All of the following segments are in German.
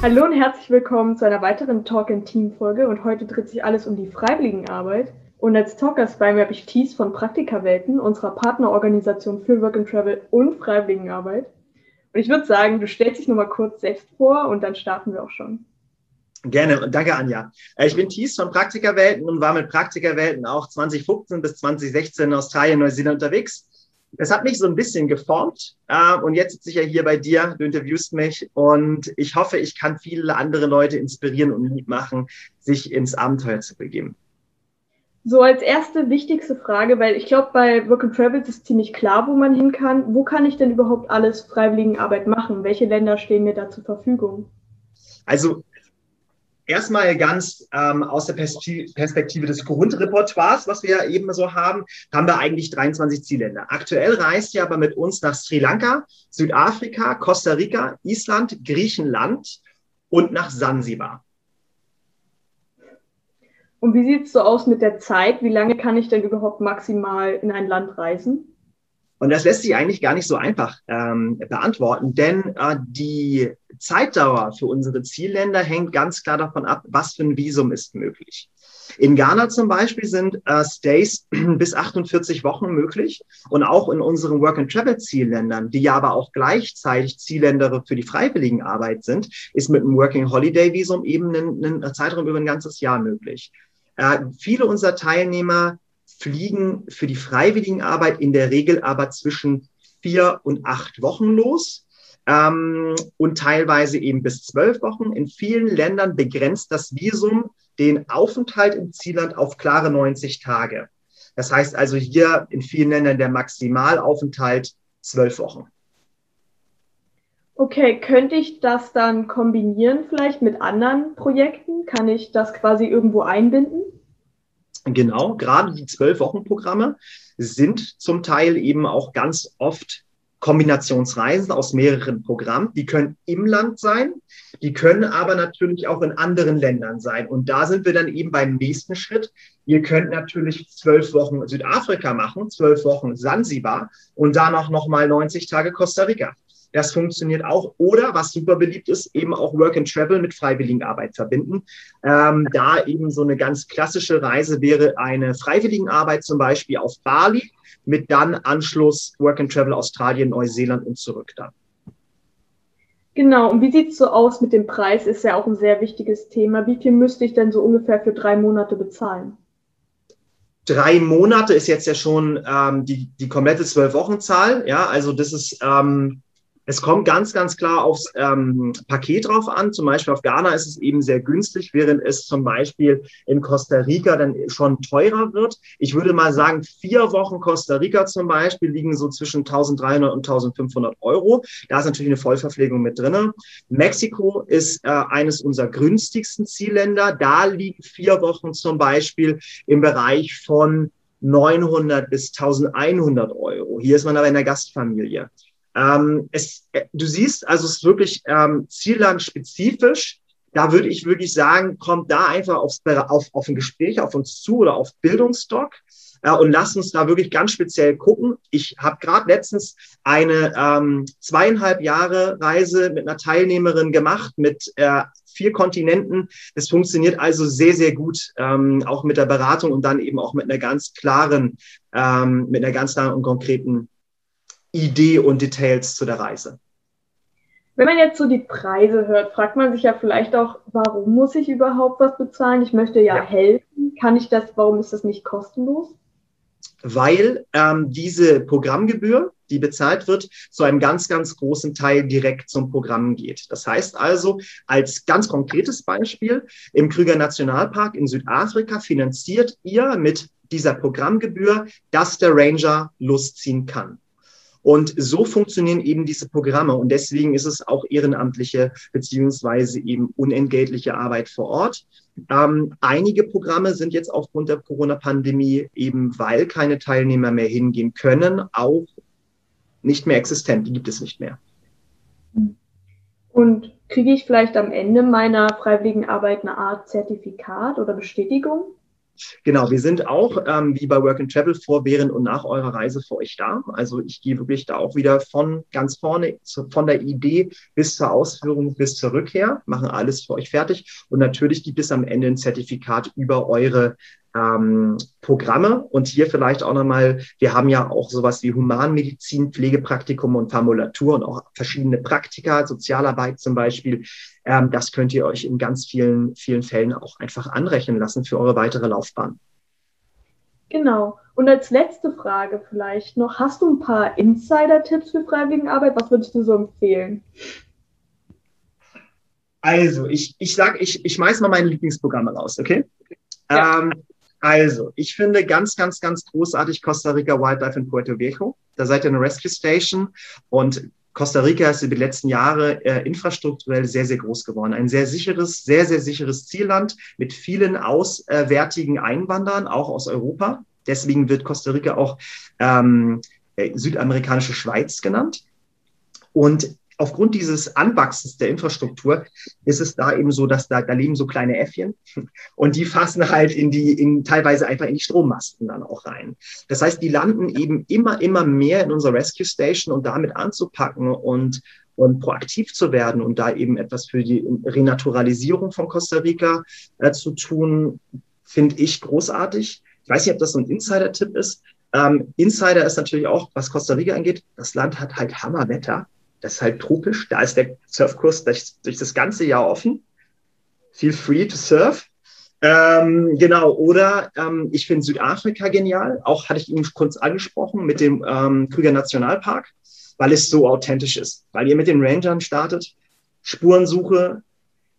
Hallo und herzlich willkommen zu einer weiteren Talk in Team Folge und heute dreht sich alles um die Freiwilligenarbeit. Und als Talkers bei mir habe ich Thies von Praktikawelten, unserer Partnerorganisation für Work and Travel und Freiwilligenarbeit. Und ich würde sagen, du stellst dich nochmal kurz selbst vor und dann starten wir auch schon. Gerne und danke, Anja. Äh, ich bin Thies von Praktikerwelten und war mit Praktikerwelten auch 2015 bis 2016 in Australien, Neuseeland unterwegs. Es hat mich so ein bisschen geformt äh, und jetzt sitze ich ja hier bei dir, du interviewst mich und ich hoffe, ich kann viele andere Leute inspirieren und Mut machen, sich ins Abenteuer zu begeben. So als erste wichtigste Frage, weil ich glaube, bei Work and Travel ist es ziemlich klar, wo man hin kann. Wo kann ich denn überhaupt alles Freiwilligenarbeit machen? Welche Länder stehen mir da zur Verfügung? Also erstmal ganz ähm, aus der Perspektive des Grundrepertoires, was wir ja eben so haben, haben wir eigentlich 23 Zielländer. Aktuell reist ihr aber mit uns nach Sri Lanka, Südafrika, Costa Rica, Island, Griechenland und nach Sansibar. Und wie sieht es so aus mit der Zeit? Wie lange kann ich denn überhaupt maximal in ein Land reisen? Und das lässt sich eigentlich gar nicht so einfach ähm, beantworten, denn äh, die Zeitdauer für unsere Zielländer hängt ganz klar davon ab, was für ein Visum ist möglich. In Ghana zum Beispiel sind äh, Stays bis 48 Wochen möglich und auch in unseren Work-and-Travel-Zielländern, die ja aber auch gleichzeitig Zielländer für die Freiwilligenarbeit sind, ist mit einem Working-Holiday-Visum eben ein, ein Zeitraum über ein ganzes Jahr möglich. Äh, viele unserer Teilnehmer fliegen für die Freiwilligenarbeit in der Regel aber zwischen vier und acht Wochen los ähm, und teilweise eben bis zwölf Wochen. In vielen Ländern begrenzt das Visum den Aufenthalt im Zielland auf klare 90 Tage. Das heißt also hier in vielen Ländern der Maximalaufenthalt zwölf Wochen. Okay, könnte ich das dann kombinieren vielleicht mit anderen Projekten? Kann ich das quasi irgendwo einbinden? Genau, gerade die Zwölf-Wochen-Programme sind zum Teil eben auch ganz oft Kombinationsreisen aus mehreren Programmen. Die können im Land sein, die können aber natürlich auch in anderen Ländern sein. Und da sind wir dann eben beim nächsten Schritt. Ihr könnt natürlich zwölf Wochen Südafrika machen, zwölf Wochen Sansibar und danach nochmal 90 Tage Costa Rica. Das funktioniert auch. Oder, was super beliebt ist, eben auch Work and Travel mit Freiwilligenarbeit verbinden. Ähm, da eben so eine ganz klassische Reise wäre eine Freiwilligenarbeit zum Beispiel auf Bali mit dann Anschluss Work and Travel Australien, Neuseeland und zurück dann. Genau, und wie sieht es so aus mit dem Preis? Ist ja auch ein sehr wichtiges Thema. Wie viel müsste ich denn so ungefähr für drei Monate bezahlen? drei Monate ist jetzt ja schon ähm, die, die komplette Zwölf-Wochen-Zahl. Ja, also das ist ähm, es kommt ganz, ganz klar aufs ähm, Paket drauf an. Zum Beispiel auf Ghana ist es eben sehr günstig, während es zum Beispiel in Costa Rica dann schon teurer wird. Ich würde mal sagen, vier Wochen Costa Rica zum Beispiel liegen so zwischen 1300 und 1500 Euro. Da ist natürlich eine Vollverpflegung mit drinne. Mexiko ist äh, eines unserer günstigsten Zielländer. Da liegen vier Wochen zum Beispiel im Bereich von 900 bis 1100 Euro. Hier ist man aber in der Gastfamilie. Ähm, es, äh, du siehst, also es ist wirklich ähm, ziellandspezifisch. Da würde ich wirklich sagen, kommt da einfach aufs, auf, auf ein Gespräch auf uns zu oder auf Bildungsstock äh, und lass uns da wirklich ganz speziell gucken. Ich habe gerade letztens eine ähm, zweieinhalb Jahre Reise mit einer Teilnehmerin gemacht mit äh, vier Kontinenten. Das funktioniert also sehr, sehr gut, ähm, auch mit der Beratung und dann eben auch mit einer ganz klaren, ähm, mit einer ganz klaren und konkreten Idee und Details zu der Reise. Wenn man jetzt so die Preise hört, fragt man sich ja vielleicht auch, warum muss ich überhaupt was bezahlen? Ich möchte ja, ja. helfen. Kann ich das, warum ist das nicht kostenlos? Weil ähm, diese Programmgebühr, die bezahlt wird, zu einem ganz, ganz großen Teil direkt zum Programm geht. Das heißt also, als ganz konkretes Beispiel, im Krüger Nationalpark in Südafrika finanziert ihr mit dieser Programmgebühr, dass der Ranger losziehen kann. Und so funktionieren eben diese Programme. Und deswegen ist es auch ehrenamtliche beziehungsweise eben unentgeltliche Arbeit vor Ort. Ähm, einige Programme sind jetzt aufgrund der Corona-Pandemie eben, weil keine Teilnehmer mehr hingehen können, auch nicht mehr existent. Die gibt es nicht mehr. Und kriege ich vielleicht am Ende meiner freiwilligen Arbeit eine Art Zertifikat oder Bestätigung? Genau, wir sind auch ähm, wie bei Work and Travel vor, während und nach eurer Reise für euch da. Also ich gehe wirklich da auch wieder von ganz vorne, zu, von der Idee bis zur Ausführung, bis zur Rückkehr, machen alles für euch fertig. Und natürlich gibt es am Ende ein Zertifikat über eure ähm, Programme. Und hier vielleicht auch nochmal, wir haben ja auch sowas wie Humanmedizin, Pflegepraktikum und Formulatur und auch verschiedene Praktika, Sozialarbeit zum Beispiel. Ähm, das könnt ihr euch in ganz vielen, vielen Fällen auch einfach anrechnen lassen für eure weitere Laufbahn. Genau. Und als letzte Frage vielleicht noch, hast du ein paar Insider-Tipps für Freiwilligenarbeit? Was würdest du so empfehlen? Also, ich, ich sage, ich, ich schmeiß mal meine Lieblingsprogramme raus, okay? Ja. Ähm, also, ich finde ganz, ganz, ganz großartig Costa Rica Wildlife in Puerto Viejo. Da seid ihr eine Rescue Station und Costa Rica ist über die letzten Jahre äh, infrastrukturell sehr, sehr groß geworden. Ein sehr sicheres, sehr, sehr sicheres Zielland mit vielen auswärtigen Einwanderern, auch aus Europa. Deswegen wird Costa Rica auch ähm, äh, südamerikanische Schweiz genannt. Und aufgrund dieses Anwachsens der Infrastruktur ist es da eben so, dass da, da leben so kleine Äffchen und die fassen halt in die, in, teilweise einfach in die Strommasten dann auch rein. Das heißt, die landen eben immer, immer mehr in unserer Rescue Station und damit anzupacken und, und proaktiv zu werden und da eben etwas für die Renaturalisierung von Costa Rica äh, zu tun, finde ich großartig. Ich weiß nicht, ob das so ein Insider-Tipp ist. Ähm, Insider ist natürlich auch, was Costa Rica angeht, das Land hat halt Hammerwetter. Das ist halt tropisch. Da ist der Surfkurs durch, durch das ganze Jahr offen. Feel free to surf. Ähm, genau, oder ähm, ich finde Südafrika genial. Auch hatte ich ihn kurz angesprochen mit dem ähm, Krüger Nationalpark, weil es so authentisch ist. Weil ihr mit den Rangern startet, Spurensuche,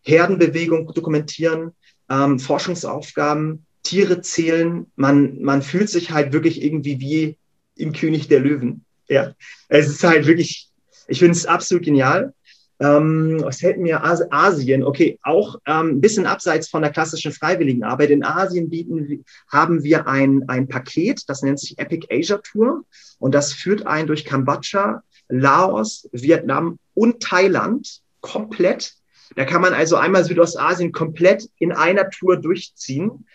Herdenbewegung dokumentieren, ähm, Forschungsaufgaben, Tiere zählen. Man, man fühlt sich halt wirklich irgendwie wie im König der Löwen. Ja, es ist halt wirklich ich finde es absolut genial. Ähm, was hält mir Asien? Okay, auch ähm, ein bisschen abseits von der klassischen Freiwilligenarbeit. In Asien bieten, haben wir ein, ein Paket, das nennt sich Epic Asia Tour. Und das führt einen durch Kambodscha, Laos, Vietnam und Thailand komplett. Da kann man also einmal Südostasien komplett in einer Tour durchziehen,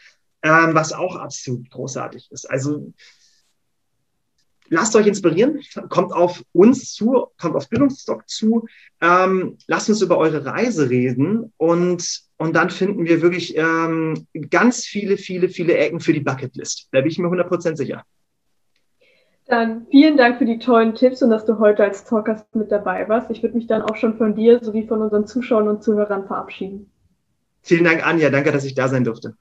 ähm, was auch absolut großartig ist. Also lasst euch inspirieren, kommt auf uns zu, kommt auf Bildungsstock zu, ähm, lasst uns über eure Reise reden und, und dann finden wir wirklich ähm, ganz viele, viele, viele Ecken für die Bucketlist. Da bin ich mir 100% sicher. Dann vielen Dank für die tollen Tipps und dass du heute als Talker mit dabei warst. Ich würde mich dann auch schon von dir sowie von unseren Zuschauern und Zuhörern verabschieden. Vielen Dank, Anja. Danke, dass ich da sein durfte.